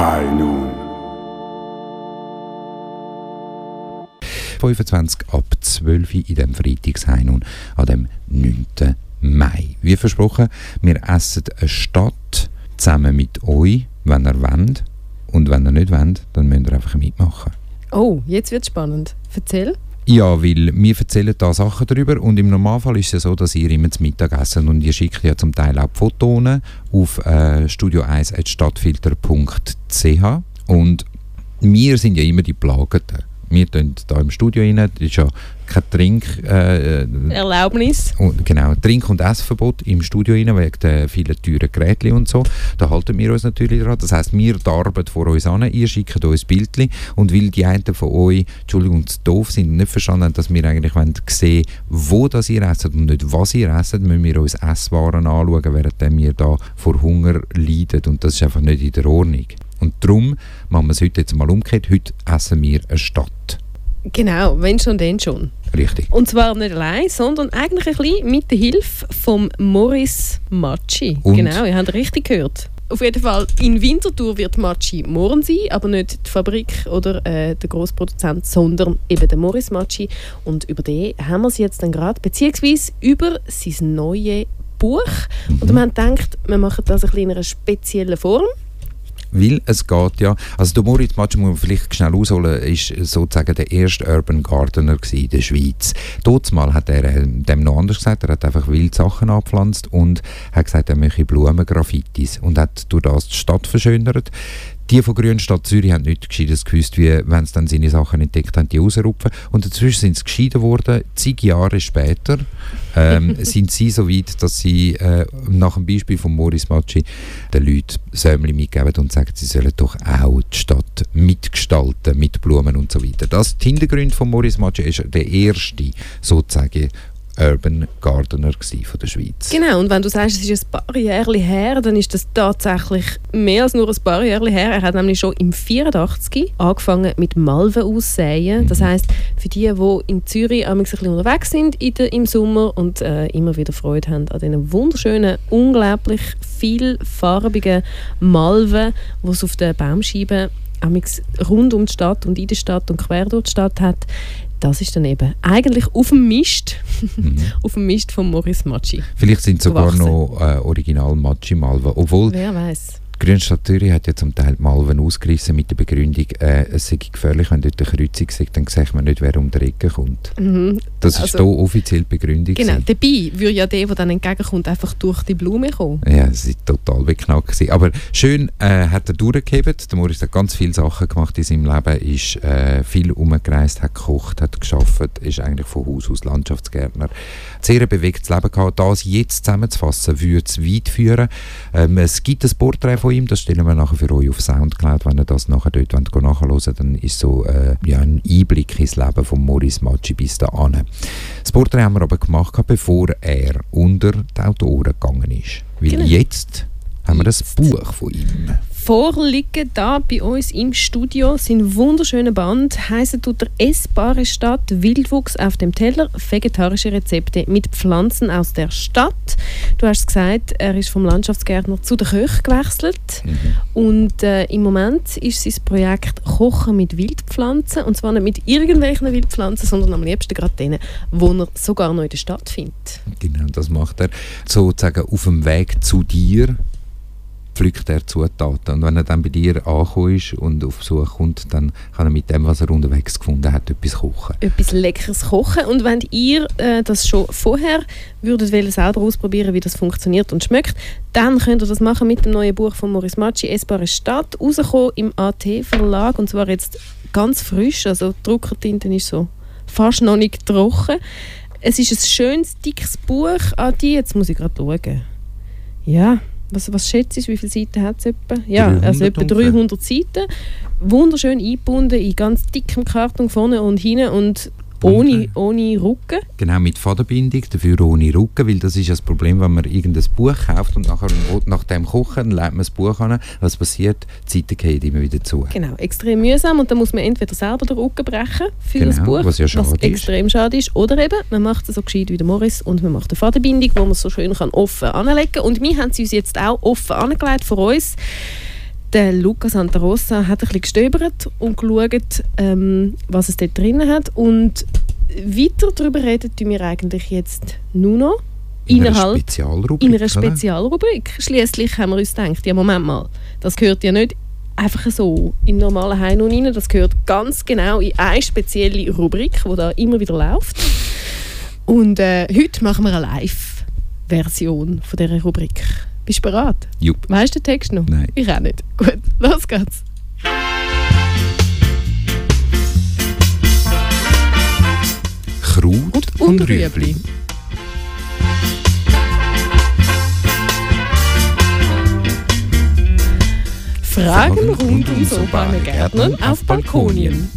High Noon. 25 ab 12 Uhr in dem Freitagsheim nun an dem 9. Mai. Wie versprochen, wir essen eine Stadt zusammen mit euch, wenn ihr wollt. Und wenn ihr nicht wollt, dann müsst ihr einfach mitmachen. Oh, jetzt wird spannend. Erzähl. Ja, weil wir erzählen da Sachen darüber und im Normalfall ist es so, dass ihr immer zum Mittag essen und ihr schickt ja zum Teil auch Fotos auf äh, studio1.stadtfilter.ch und wir sind ja immer die Plageten wir tun hier im Studio rein, das ist ja kein Trink... Äh, Erlaubnis. Und, genau, Trink- und Essverbot im Studio rein, wegen der vielen teuren Geräte und so. Da halten wir uns natürlich dran. Das heisst, wir die Arbeit vor uns an, ihr schickt uns Bildchen und weil die einen von euch, Entschuldigung, doof sind nicht verstanden haben, dass wir eigentlich sehen wo das ihr esst und nicht was ihr esst, müssen wir uns Esswaren anschauen, während wir da vor Hunger leiden und das ist einfach nicht in der Ordnung. Und darum machen wir es heute jetzt mal umgekehrt. Heute essen wir eine Stadt. Genau, wenn schon, dann schon. Richtig. Und zwar nicht allein, sondern eigentlich ein bisschen mit der Hilfe von Morris Matschi. Und? Genau, ihr habt richtig gehört. Auf jeden Fall, in Winterthur wird Matschi morgen sein, aber nicht die Fabrik oder äh, der Großproduzent, sondern eben der Morris Matschi. Und über den haben wir es jetzt dann gerade, beziehungsweise über sein neues Buch. Und wir haben gedacht, wir machen das ein bisschen in einer speziellen Form. Weil es geht ja, also der Moritz Matsch, muss man vielleicht schnell ausholen, ist sozusagen der erste Urban Gardener in der Schweiz. Mal hat er äh, dem noch anders gesagt, er hat einfach wild Sachen angepflanzt und hat gesagt, er möchte Blumengraffitis und hat durch das die Stadt verschönert. Die von Grünstadt Zürich haben nicht Gescheites gewusst, wie, wenn sie dann seine Sachen entdeckt haben, die rausrupfen. Und dazwischen sind sie geschieden worden. Zig Jahre später ähm, sind sie so weit, dass sie äh, nach dem Beispiel von Moris Matschi den Leuten Sämli mitgeben und sagen, sie sollen doch auch die Stadt mitgestalten, mit Blumen und so weiter. Das, die Hintergrund von Moris Matschi ist der erste sozusagen Urban Gardener von der Schweiz. Genau, und wenn du sagst, es ist ein paar Jahre her, dann ist das tatsächlich mehr als nur ein paar Jahre her. Er hat nämlich schon im 84 angefangen mit Malven aussäen. Das heißt, für die, die in Zürich ein bisschen unterwegs sind in der, im Sommer und äh, immer wieder Freude haben an diesen wunderschönen, unglaublich vielfarbigen Malven, die es auf den Baumscheiben rund um die Stadt und in der Stadt und quer durch die Stadt hat, das ist dann eben eigentlich auf dem Mist, mhm. auf dem Mist von Maurice Matschi. Vielleicht sind sogar gewachsen. noch äh, Original Matschi-Malven, obwohl... Wer weiß. Grünstadt Zürich hat ja zum Teil die Malven ausgerissen mit der Begründung, äh, es sei gefährlich, wenn dort eine Kreuzung ist, dann sieht man nicht, wer um die Ecke kommt. Mhm. Das ist also, hier offiziell die Begründung. Genau, gewesen. dabei würde ja der, der dann entgegenkommt, einfach durch die Blume kommen. Ja, es war total beknackt. Aber schön äh, hat er durchgehebt. Der Moritz hat ganz viele Sachen gemacht in seinem Leben, ist äh, viel umgereist, hat gekocht, hat geschafft, ist eigentlich von Haus aus Landschaftsgärtner. Sehr bewegtes Leben gehabt. Das jetzt zusammenzufassen, würde es weit führen. Ähm, es gibt ein Porträt von von ihm. Das stellen wir nachher für euch auf Soundcloud. Wenn ihr das nachher dort wollt, nachhören dann ist so äh, ja, ein Einblick ins Leben von Maurice Matschi bis dahin. Das Porträt haben wir aber gemacht, bevor er unter die Autoren gegangen ist. Weil genau. jetzt haben wir das Buch von ihm? Vorliegen da bei uns im Studio sind wunderschöne Band, heißen tut der Essbare Stadt, Wildwuchs auf dem Teller, vegetarische Rezepte mit Pflanzen aus der Stadt. Du hast gesagt, er ist vom Landschaftsgärtner zu der Köch gewechselt. Mhm. und äh, im Moment ist sein Projekt Kochen mit Wildpflanzen. Und zwar nicht mit irgendwelchen Wildpflanzen, sondern am liebsten gerade denen, wo er sogar noch in der Stadt findet. Genau, das macht er. Sozusagen auf dem Weg zu dir pflückt er Zutaten. Und wenn er dann bei dir angekommen ist und auf Besuch kommt, dann kann er mit dem, was er unterwegs gefunden hat, etwas kochen. Etwas Leckeres kochen. Und wenn ihr äh, das schon vorher würdet wollen, selber ausprobieren, wie das funktioniert und schmeckt, dann könnt ihr das machen mit dem neuen Buch von Maurice Matschi, «Essbare Stadt», rausgekommen im AT-Verlag und zwar jetzt ganz frisch, also die Druckertinte ist so fast noch nicht trocken. Es ist ein schönes, dickes Buch. Adi, jetzt muss ich gerade schauen. Ja, was, was schätzt du, wie viele Seiten hat es etwa? Ja, also etwa 300 Seiten. Wunderschön eingebunden in ganz dickem Karton vorne und hinten und ohne, ohne Rücken? Genau, mit Fadenbindung, dafür ohne Rücken, weil das ist das Problem, wenn man irgendein Buch kauft und nachher nach dem kochen, legt man das Buch an, was passiert? Die Seite geht immer wieder zu. Genau, extrem mühsam und dann muss man entweder selber den Rücken brechen für genau, das Buch, was, ja was extrem schade ist, oder eben, man macht es so gescheit wie der Morris und man macht eine Fadenbindung, wo man so schön kann offen anlegen kann und wir haben sie uns jetzt auch offen angelegt für uns Der Luca Santa Rosa hat ein bisschen gestöbert und geschaut, ähm, was es dort drin hat. Und weiter darüber reden tun wir eigentlich jetzt nur noch. In einer Spezialrubrik. In einer Spezialrubrik. Schließlich haben wir uns gedacht, ja Moment mal, das gehört ja nicht einfach so in normalen Heim und rein. Das gehört ganz genau in eine spezielle Rubrik, die da immer wieder läuft. Und äh, heute machen wir eine Live-Version von dieser Rubrik. Bist du bereit? Jupp. Weißt du den Text noch? Nein. Ich auch nicht. Gut, los geht's. Kraut und, und Rüebli. Fragen rund ums urbane Gärtnern auf Balkonien.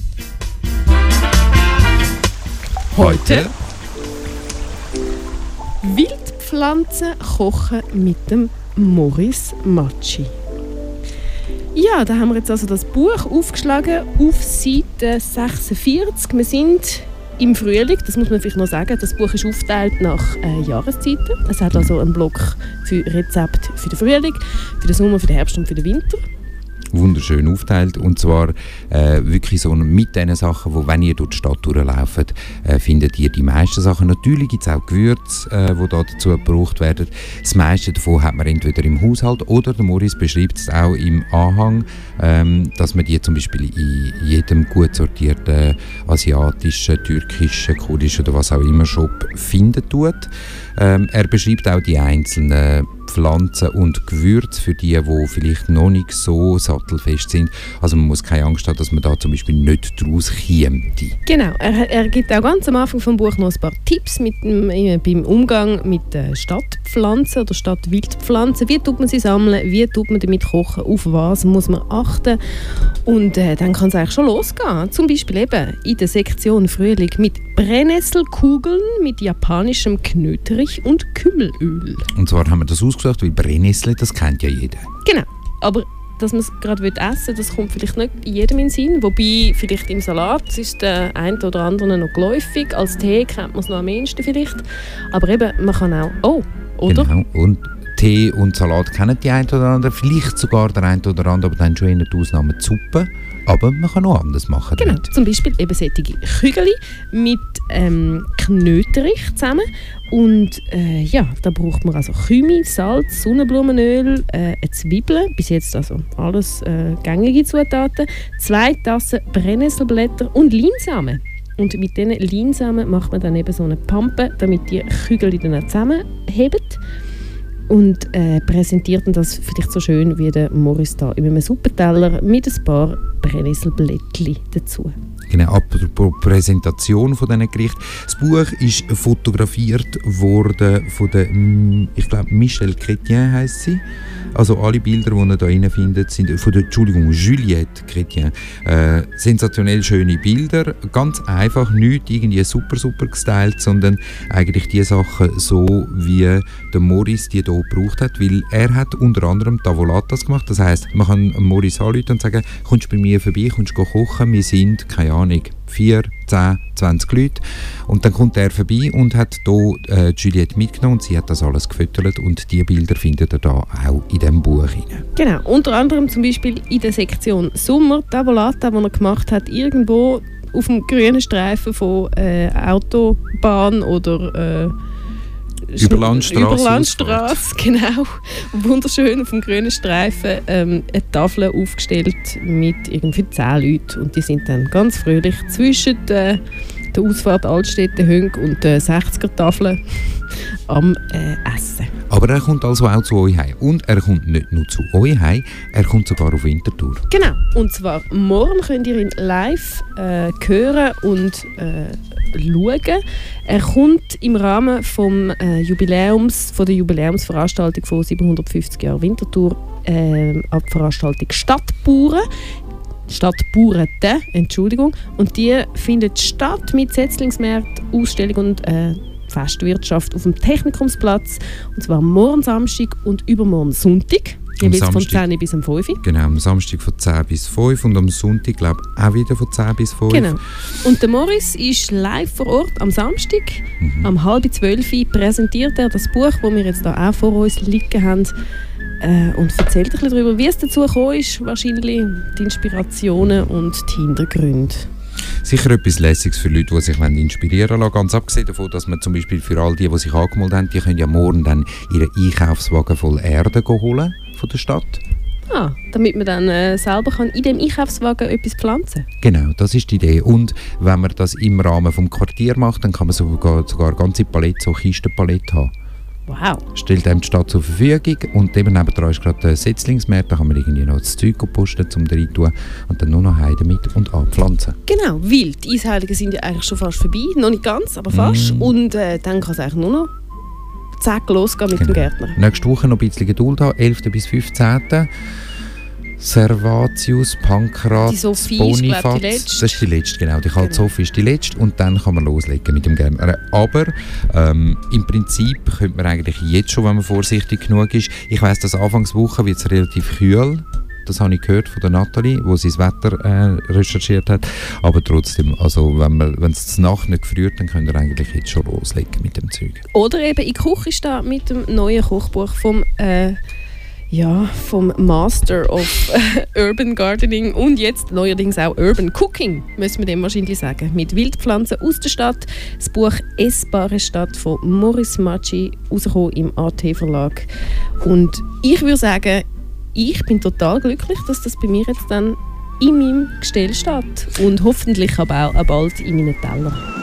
Heute Wildpflanzen kochen mit dem Morris Matschi. Ja, da haben wir jetzt also das Buch aufgeschlagen auf Seite 46. Wir sind im Frühling, das muss man vielleicht noch sagen, das Buch ist aufgeteilt nach äh, Jahreszeiten. Es hat also einen Block für Rezepte für den Frühling, für den Sommer, für den Herbst und für den Winter wunderschön aufteilt und zwar äh, wirklich so mit den Sachen, wo wenn ihr durch die Stadt durchlauft, äh, findet ihr die meisten Sachen. Natürlich gibt es auch Gewürze, äh, die da dazu gebraucht werden. Das meiste davon hat man entweder im Haushalt oder der Morris beschreibt es auch im Anhang, ähm, dass man die zum Beispiel in jedem gut sortierten asiatischen, türkischen, kurdischen oder was auch immer Shop finden tut. Ähm, er beschreibt auch die einzelnen Pflanzen und Gewürze für die, die vielleicht noch nicht so sattelfest sind. Also man muss keine Angst haben, dass man da zum Beispiel nicht draus käme. Genau, er, er gibt auch ganz am Anfang vom Buch noch ein paar Tipps mit äh, beim Umgang mit äh, Stadtpflanzen oder Stadtwildpflanzen. Wie tut man sie sammeln, wie tut man damit kochen, auf was muss man achten. Und äh, dann kann es eigentlich schon losgehen. Zum Beispiel eben in der Sektion Frühling mit Brennnesselkugeln mit japanischem Knöterich und Kümmelöl. Und zwar haben wir das ausgesucht, weil Brennnessel, das kennt ja jeder. Genau, aber dass man es gerade essen will, das kommt vielleicht nicht jedem in den Sinn. Wobei, vielleicht im Salat ist der eine oder andere noch geläufig. Als Tee kennt man es noch am ehesten vielleicht. Aber eben, man kann auch... Oh, oder? Genau, und Tee und Salat kennen die einen oder anderen, vielleicht sogar der eine oder andere, aber dann schon in der Ausnahme die Suppe. Aber man kann auch anders machen. Genau, damit. zum Beispiel eben solche Kügel mit ähm, Knöterich zusammen. Und äh, ja, da braucht man also Kümi, Salz, Sonnenblumenöl, äh, eine Zwiebel, bis jetzt also alles äh, gängige Zutaten, zwei Tassen Brennnesselblätter und Leinsamen. Und mit diesen Leinsamen macht man dann eben so eine Pampe, damit die Kügel dann zusammenheben und äh, präsentiert das vielleicht so schön wie der Morris da in einem Suppenteller mit ein paar Brennnesselblättchen dazu. Genau, apropos Präsentation von diesen Gerichten. Das Buch ist fotografiert worden von der, ich glaube, Michelle Chrétien heisst sie. Also alle Bilder, die ihr hier findet, sind von der, Entschuldigung, Juliette Chrétien. Äh, sensationell schöne Bilder, ganz einfach, nicht irgendwie super, super gestylt, sondern eigentlich die Sachen so, wie der Morris die hier gebraucht hat, weil er hat unter anderem Tavolatas gemacht, das heißt, man kann Morris anrufen und sagen, kommst du bei mir vorbei, kommst du kochen, wir sind, keine Ahnung, 4, 10, 20 Leute. Und dann kommt er vorbei und hat hier äh, Juliette mitgenommen sie hat das alles gefüttert und die Bilder findet ihr da auch in diesem Buch. Rein. Genau, unter anderem zum Beispiel in der Sektion Sommer, Tavolata, die er gemacht hat, irgendwo auf dem grünen Streifen von äh, Autobahn oder... Äh, Überlandstraße. Überlandstraße, genau. Wunderschön auf dem grünen Streifen ähm, eine Tafel aufgestellt mit irgendwie zehn Leuten. Und die sind dann ganz fröhlich zwischen äh, der Ausfahrt Altstädte Hünk und der 60er-Tafel am äh, Essen. Aber er kommt also auch zu euch heim. Und er kommt nicht nur zu euch heim, er kommt sogar auf Winterthur. Genau. Und zwar morgen könnt ihr ihn live äh, hören und äh, schauen. Er kommt im Rahmen vom, äh, Jubiläums, von der Jubiläumsveranstaltung von 750 Jahren Winterthur äh, ab Veranstaltung Stadtbauern. Stadtbauern, Entschuldigung. Und die findet statt mit Setzlingsmärkten, Ausstellung und äh, Festwirtschaft auf dem Technikumsplatz. Und zwar morgen Samstag und übermorgen Sonntag. Jeweils von 10 bis 5. Genau, am Samstag von 10 bis 5 und am Sonntag, glaube ich, auch wieder von 10 bis 5. Genau. Und der Morris ist live vor Ort am Samstag, mhm. um halb zwölf präsentiert er das Buch, das wir jetzt da auch vor uns liegen haben, äh, und erzählt ein bisschen darüber, wie es dazu gekommen ist, wahrscheinlich die Inspirationen und die Hintergründe. Sicher etwas Lässiges für Leute, die sich inspirieren lassen Ganz abgesehen davon, dass man zum Beispiel für all die, die sich angemeldet haben, die können ja morgen dann ihren Einkaufswagen voll Erde holen von der Stadt. Ah, damit man dann äh, selber kann in dem Einkaufswagen etwas pflanzen kann. Genau, das ist die Idee. Und wenn man das im Rahmen des Quartiers macht, dann kann man sogar, sogar ganze Palette, so Kistenpalette haben. Wow. Stellt einem die Stadt zur Verfügung und eben nebenan ist gerade der Setzlingsmarkt, da kann man irgendwie noch das Zeug posten, um rein tun und dann nur noch heim damit und anpflanzen. Genau, weil die Eisheiligen sind ja eigentlich schon fast vorbei, noch nicht ganz, aber fast. Mm. Und äh, dann kann es eigentlich nur noch zack losgehen mit genau. dem Gärtner. Nächste Woche noch ein bisschen Geduld haben, 11. bis 15. Servatius, Pankrat, Bonifaz. Das ist die letzte, genau. Die Kalte genau. Sophie ist die letzte und dann kann man loslegen mit dem Gärtner. Aber ähm, im Prinzip könnte man eigentlich jetzt schon, wenn man vorsichtig genug ist, ich weiss, dass Anfangswoche wird es relativ kühl das habe ich gehört von der Nathalie, wo sie das Wetter äh, recherchiert hat. Aber trotzdem, also wenn es Nacht nicht gefriert, dann könnt ihr eigentlich jetzt schon loslegen mit dem Zeug. Oder eben in die Küche stehen mit dem neuen Kochbuch vom äh, ja, vom Master of Urban Gardening und jetzt neuerdings auch Urban Cooking, müssen wir dem wahrscheinlich sagen. Mit Wildpflanzen aus der Stadt. Das Buch Essbare Stadt von Morris Maci, rausgekommen im AT Verlag. Und ich würde sagen, ich bin total glücklich, dass das bei mir jetzt dann in meinem Gestell steht und hoffentlich aber auch bald in meinen Teller.